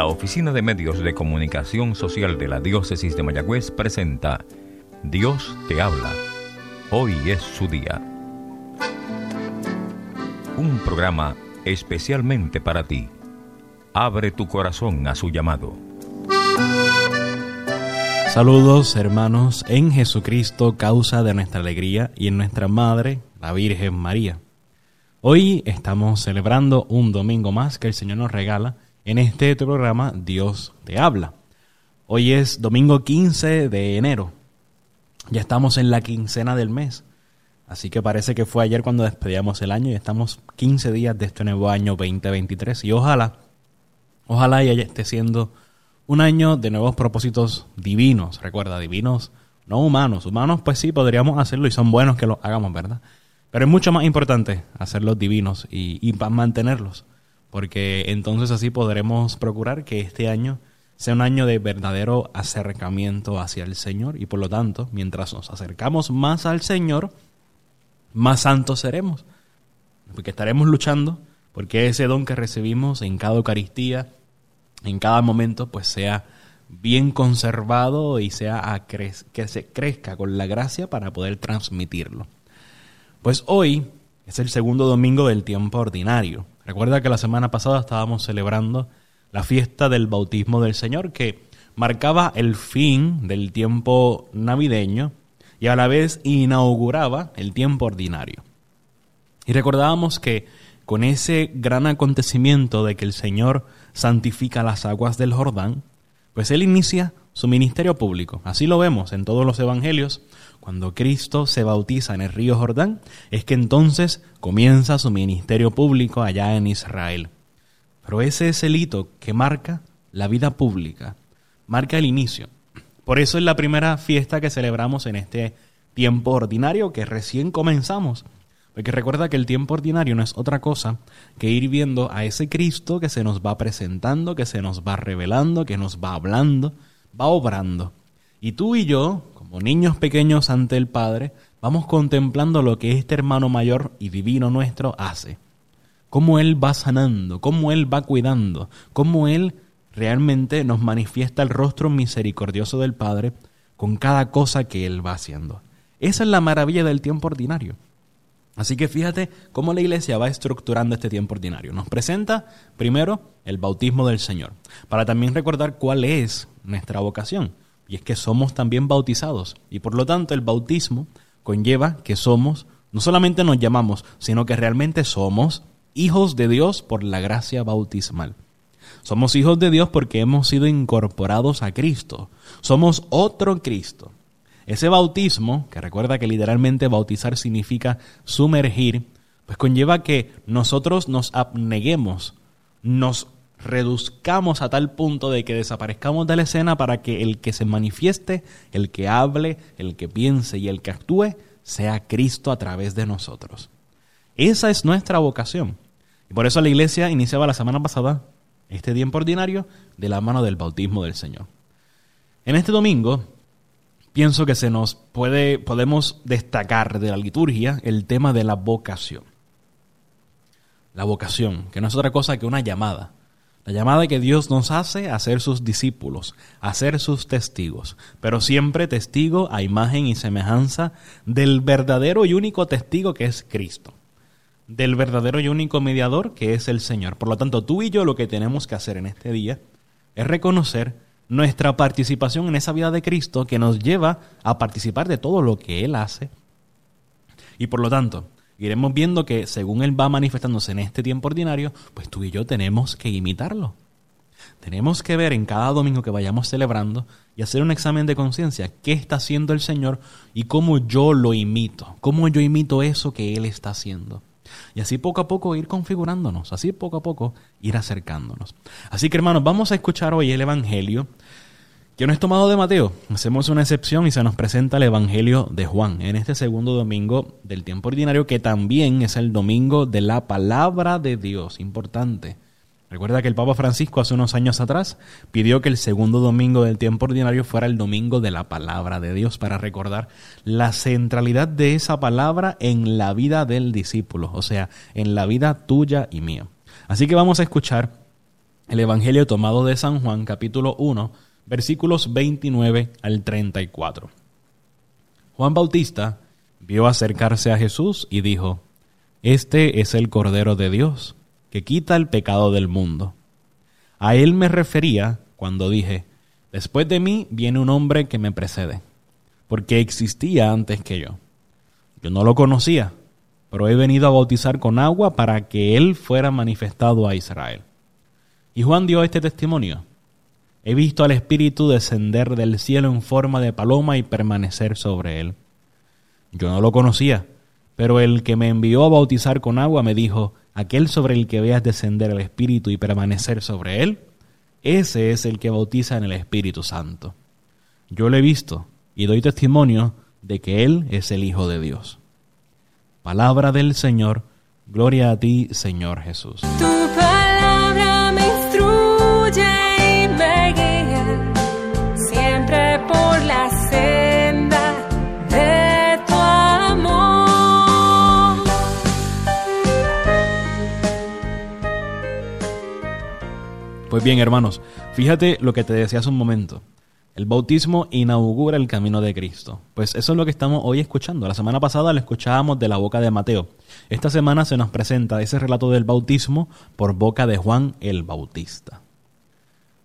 La Oficina de Medios de Comunicación Social de la Diócesis de Mayagüez presenta Dios te habla. Hoy es su día. Un programa especialmente para ti. Abre tu corazón a su llamado. Saludos hermanos en Jesucristo, causa de nuestra alegría y en nuestra Madre, la Virgen María. Hoy estamos celebrando un domingo más que el Señor nos regala en este programa Dios te habla. Hoy es domingo 15 de enero. Ya estamos en la quincena del mes. Así que parece que fue ayer cuando despedíamos el año y estamos 15 días de este nuevo año 2023. Y ojalá, ojalá ya esté siendo un año de nuevos propósitos divinos. Recuerda, divinos, no humanos. Humanos, pues sí, podríamos hacerlo y son buenos que lo hagamos, ¿verdad? Pero es mucho más importante hacerlos divinos y, y mantenerlos, porque entonces así podremos procurar que este año sea un año de verdadero acercamiento hacia el Señor y por lo tanto, mientras nos acercamos más al Señor, más santos seremos, porque estaremos luchando porque ese don que recibimos en cada Eucaristía, en cada momento, pues sea bien conservado y sea que se crezca con la gracia para poder transmitirlo. Pues hoy es el segundo domingo del tiempo ordinario. Recuerda que la semana pasada estábamos celebrando la fiesta del bautismo del Señor que marcaba el fin del tiempo navideño y a la vez inauguraba el tiempo ordinario. Y recordábamos que con ese gran acontecimiento de que el Señor santifica las aguas del Jordán, pues Él inicia su ministerio público. Así lo vemos en todos los evangelios. Cuando Cristo se bautiza en el río Jordán, es que entonces comienza su ministerio público allá en Israel. Pero ese es el hito que marca la vida pública, marca el inicio. Por eso es la primera fiesta que celebramos en este tiempo ordinario que recién comenzamos. Porque recuerda que el tiempo ordinario no es otra cosa que ir viendo a ese Cristo que se nos va presentando, que se nos va revelando, que nos va hablando, va obrando. Y tú y yo, como niños pequeños ante el Padre, vamos contemplando lo que este hermano mayor y divino nuestro hace. Cómo Él va sanando, cómo Él va cuidando, cómo Él realmente nos manifiesta el rostro misericordioso del Padre con cada cosa que Él va haciendo. Esa es la maravilla del tiempo ordinario. Así que fíjate cómo la iglesia va estructurando este tiempo ordinario. Nos presenta primero el bautismo del Señor, para también recordar cuál es nuestra vocación. Y es que somos también bautizados. Y por lo tanto el bautismo conlleva que somos, no solamente nos llamamos, sino que realmente somos hijos de Dios por la gracia bautismal. Somos hijos de Dios porque hemos sido incorporados a Cristo. Somos otro Cristo. Ese bautismo, que recuerda que literalmente bautizar significa sumergir, pues conlleva que nosotros nos abneguemos, nos reduzcamos a tal punto de que desaparezcamos de la escena para que el que se manifieste, el que hable, el que piense y el que actúe sea Cristo a través de nosotros. Esa es nuestra vocación. Y por eso la iglesia iniciaba la semana pasada este tiempo ordinario de la mano del bautismo del Señor. En este domingo pienso que se nos puede podemos destacar de la liturgia el tema de la vocación. La vocación, que no es otra cosa que una llamada. La llamada que Dios nos hace a ser sus discípulos, a ser sus testigos, pero siempre testigo a imagen y semejanza del verdadero y único testigo que es Cristo del verdadero y único mediador que es el Señor. Por lo tanto, tú y yo lo que tenemos que hacer en este día es reconocer nuestra participación en esa vida de Cristo que nos lleva a participar de todo lo que Él hace. Y por lo tanto, iremos viendo que según Él va manifestándose en este tiempo ordinario, pues tú y yo tenemos que imitarlo. Tenemos que ver en cada domingo que vayamos celebrando y hacer un examen de conciencia, qué está haciendo el Señor y cómo yo lo imito, cómo yo imito eso que Él está haciendo. Y así poco a poco ir configurándonos, así poco a poco ir acercándonos. Así que hermanos, vamos a escuchar hoy el Evangelio que no es tomado de Mateo. Hacemos una excepción y se nos presenta el Evangelio de Juan en este segundo domingo del tiempo ordinario que también es el domingo de la palabra de Dios. Importante. Recuerda que el Papa Francisco hace unos años atrás pidió que el segundo domingo del tiempo ordinario fuera el domingo de la palabra de Dios para recordar la centralidad de esa palabra en la vida del discípulo, o sea, en la vida tuya y mía. Así que vamos a escuchar el Evangelio tomado de San Juan capítulo 1 versículos 29 al 34. Juan Bautista vio acercarse a Jesús y dijo, Este es el Cordero de Dios, que quita el pecado del mundo. A él me refería cuando dije, Después de mí viene un hombre que me precede, porque existía antes que yo. Yo no lo conocía, pero he venido a bautizar con agua para que él fuera manifestado a Israel. Y Juan dio este testimonio. He visto al Espíritu descender del cielo en forma de paloma y permanecer sobre él. Yo no lo conocía, pero el que me envió a bautizar con agua me dijo, aquel sobre el que veas descender el Espíritu y permanecer sobre él, ese es el que bautiza en el Espíritu Santo. Yo lo he visto y doy testimonio de que Él es el Hijo de Dios. Palabra del Señor, gloria a ti, Señor Jesús. Pues bien, hermanos, fíjate lo que te decía hace un momento. El bautismo inaugura el camino de Cristo. Pues eso es lo que estamos hoy escuchando. La semana pasada lo escuchábamos de la boca de Mateo. Esta semana se nos presenta ese relato del bautismo por boca de Juan el Bautista.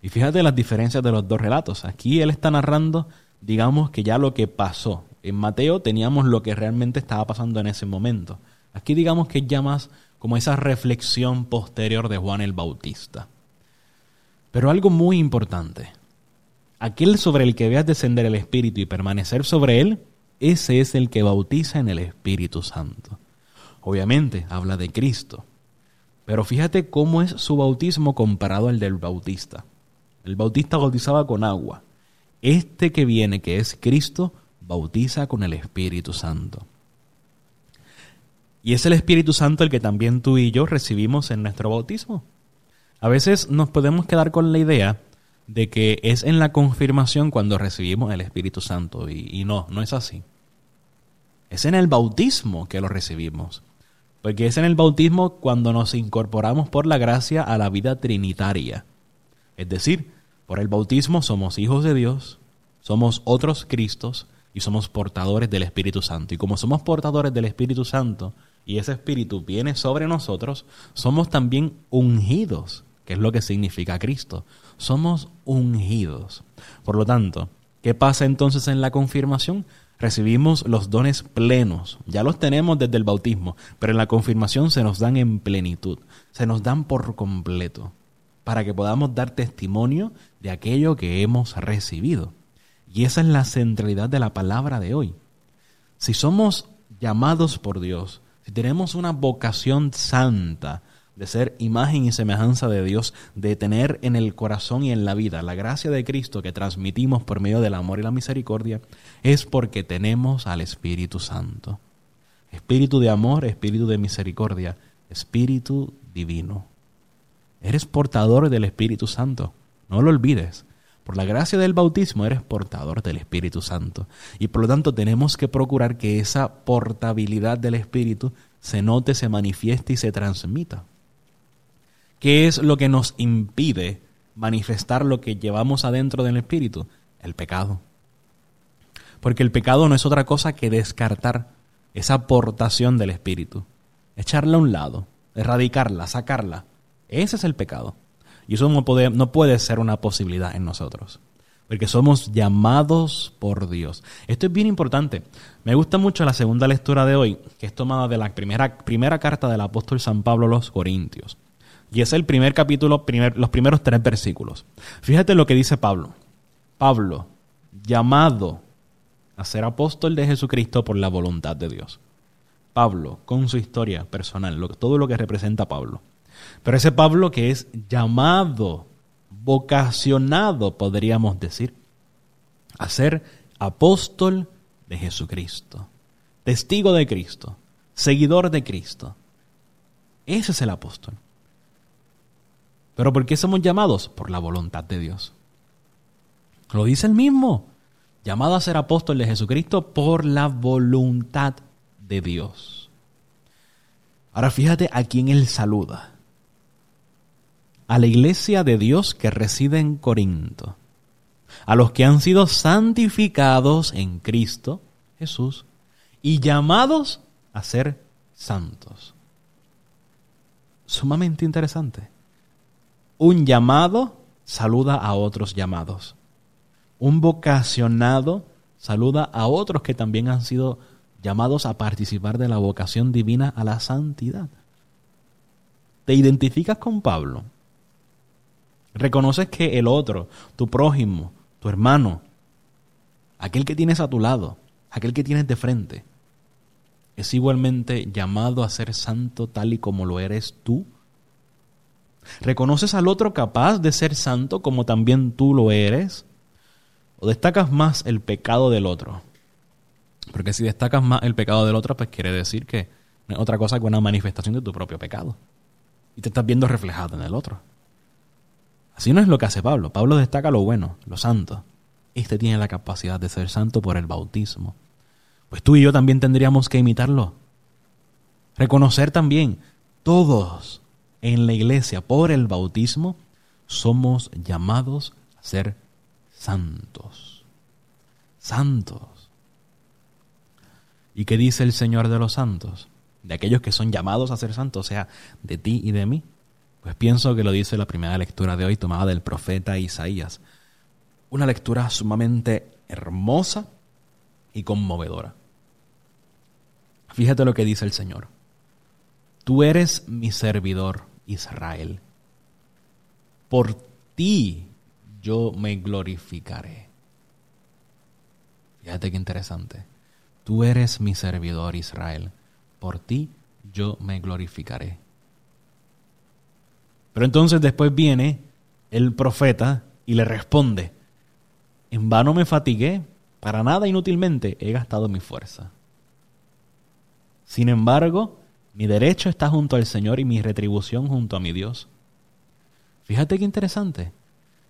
Y fíjate las diferencias de los dos relatos. Aquí él está narrando, digamos que ya lo que pasó. En Mateo teníamos lo que realmente estaba pasando en ese momento. Aquí digamos que es ya más como esa reflexión posterior de Juan el Bautista. Pero algo muy importante. Aquel sobre el que veas descender el Espíritu y permanecer sobre él, ese es el que bautiza en el Espíritu Santo. Obviamente habla de Cristo. Pero fíjate cómo es su bautismo comparado al del Bautista. El Bautista bautizaba con agua. Este que viene, que es Cristo, bautiza con el Espíritu Santo. Y es el Espíritu Santo el que también tú y yo recibimos en nuestro bautismo. A veces nos podemos quedar con la idea de que es en la confirmación cuando recibimos el Espíritu Santo y, no, no es así. Es en el bautismo que lo recibimos. Porque es en el bautismo cuando nos incorporamos por la gracia a la vida trinitaria. Es decir, por el bautismo somos hijos de Dios, somos otros Cristos y somos portadores del Espíritu Santo. Y como somos portadores del Espíritu Santo y ese Espíritu viene sobre nosotros, somos también ungidos que es lo que significa Cristo. Somos ungidos. Por lo tanto, ¿qué pasa entonces en la confirmación? Recibimos los dones plenos, ya los tenemos desde el bautismo, pero en la confirmación se nos dan en plenitud, se nos dan por completo, para que podamos dar testimonio de aquello que hemos recibido. Y esa es la centralidad de la palabra de hoy. Si somos llamados por Dios, si tenemos una vocación santa, de ser imagen y semejanza de Dios, de tener en el corazón y en la vida la gracia de Cristo que transmitimos por medio del amor y la misericordia, es porque tenemos al Espíritu Santo. Espíritu de amor, espíritu de misericordia, espíritu divino. Eres portador del Espíritu Santo, no lo olvides. Por la gracia del bautismo eres portador del Espíritu Santo. Y por lo tanto tenemos que procurar que esa portabilidad del Espíritu se note, se manifieste y se transmita. ¿Qué es lo que nos impide manifestar lo que llevamos adentro del espíritu? El pecado. Porque el pecado no es otra cosa que descartar esa aportación del espíritu, echarla a un lado, erradicarla, sacarla. Ese es el pecado. Y eso no puede, no puede ser una posibilidad en nosotros. Porque somos llamados por Dios. Esto es bien importante. Me gusta mucho la segunda lectura de hoy, que es tomada de la primera, primera carta del apóstol San Pablo a los Corintios. Y es el primer capítulo, los primeros tres versículos. Fíjate lo que dice Pablo. Pablo, llamado a ser apóstol de Jesucristo por la voluntad de Dios. Pablo, con su historia personal, todo lo que representa Pablo. Pero ese Pablo que es llamado, vocacionado, podríamos decir, a ser apóstol de Jesucristo, testigo de Cristo, seguidor de Cristo. Ese es el apóstol. ¿Pero por qué somos llamados? Por la voluntad de Dios. Lo dice el mismo. Llamado a ser apóstol de Jesucristo por la voluntad de Dios. Ahora fíjate a quién él saluda. A la iglesia de Dios que reside en Corinto, a los que han sido santificados en Cristo Jesús y llamados a ser santos. Sumamente interesante. Un llamado saluda a otros llamados. Un vocacionado saluda a otros que también han sido llamados a participar de la vocación divina a la santidad. ¿Te identificas con Pablo? ¿Reconoces que el otro, tu prójimo, tu hermano, aquel que tienes a tu lado, aquel que tienes de frente, es igualmente llamado a ser santo tal y como lo eres tú? ¿Reconoces al otro capaz de ser santo como también tú lo eres? ¿O destacas más el pecado del otro? Porque si destacas más el pecado del otro, pues quiere decir que no es otra cosa que una manifestación de tu propio pecado. Y te estás viendo reflejado en el otro. Así no es lo que hace Pablo. Pablo destaca lo bueno, lo santo. Este tiene la capacidad de ser santo por el bautismo. Pues tú y yo también tendríamos que imitarlo. Reconocer también, todos en la iglesia por el bautismo somos llamados a ser santos. Santos. ¿Y qué dice el Señor de los santos? De aquellos que son llamados a ser santos, o sea, de ti y de mí. Pues pienso que lo dice la primera lectura de hoy tomada del profeta Isaías. Una lectura sumamente hermosa y conmovedora. Fíjate lo que dice el Señor. Tú eres mi servidor, Israel. Por ti yo me glorificaré. Fíjate qué interesante. Tú eres mi servidor Israel, por ti yo me glorificaré. Pero entonces después viene el profeta y le responde, en vano me fatigué, para nada inútilmente he gastado mi fuerza. Sin embargo, mi derecho está junto al Señor y mi retribución junto a mi Dios. Fíjate qué interesante.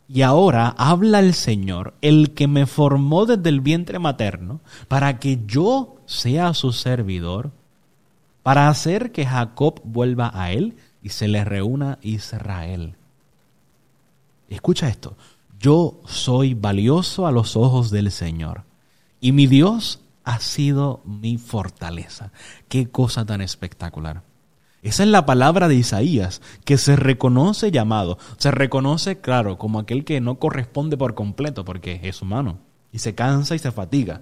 Y ahora habla el Señor, el que me formó desde el vientre materno, para que yo sea su servidor, para hacer que Jacob vuelva a él y se le reúna Israel. Escucha esto, yo soy valioso a los ojos del Señor, y mi Dios ha sido mi fortaleza. Qué cosa tan espectacular. Esa es la palabra de Isaías, que se reconoce llamado. Se reconoce, claro, como aquel que no corresponde por completo, porque es humano, y se cansa y se fatiga.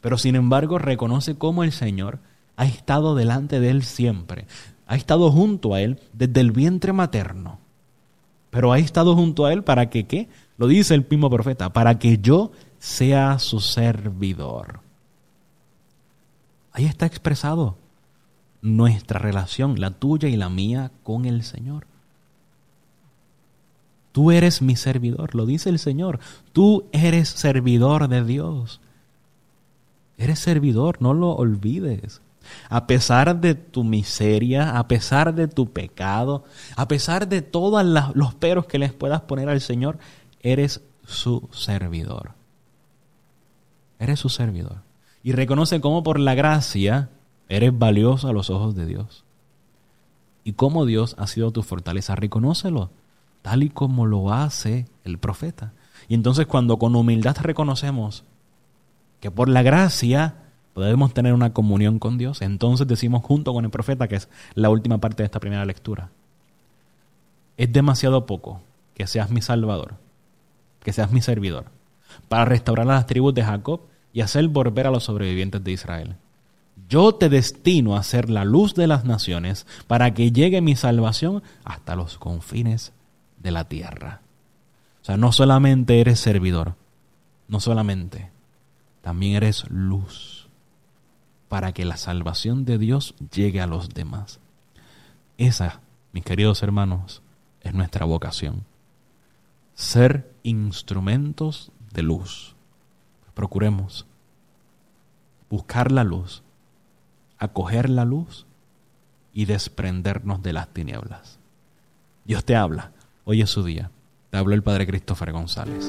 Pero sin embargo reconoce cómo el Señor ha estado delante de él siempre, ha estado junto a él desde el vientre materno. Pero ha estado junto a él para que, ¿qué? Lo dice el mismo profeta, para que yo sea su servidor. Ahí está expresado nuestra relación, la tuya y la mía, con el Señor. Tú eres mi servidor, lo dice el Señor. Tú eres servidor de Dios. Eres servidor, no lo olvides. A pesar de tu miseria, a pesar de tu pecado, a pesar de todos los peros que les puedas poner al Señor, eres su servidor. Eres su servidor. Y reconoce cómo por la gracia Eres valioso a los ojos de Dios. Y cómo Dios ha sido tu fortaleza, reconócelo, tal y como lo hace el profeta. Y entonces cuando con humildad reconocemos que por la gracia podemos tener una comunión con Dios, entonces decimos junto con el profeta, que es la última parte de esta primera lectura, es demasiado poco que seas mi salvador, que seas mi servidor, para restaurar las tribus de Jacob y hacer volver a los sobrevivientes de Israel. Yo te destino a ser la luz de las naciones para que llegue mi salvación hasta los confines de la tierra. O sea, no solamente eres servidor, no solamente, también eres luz para que la salvación de Dios llegue a los demás. Esa, mis queridos hermanos, es nuestra vocación. Ser instrumentos de luz. Procuremos buscar la luz acoger la luz y desprendernos de las tinieblas. Dios te habla. Hoy es su día. Te habló el Padre Christopher González.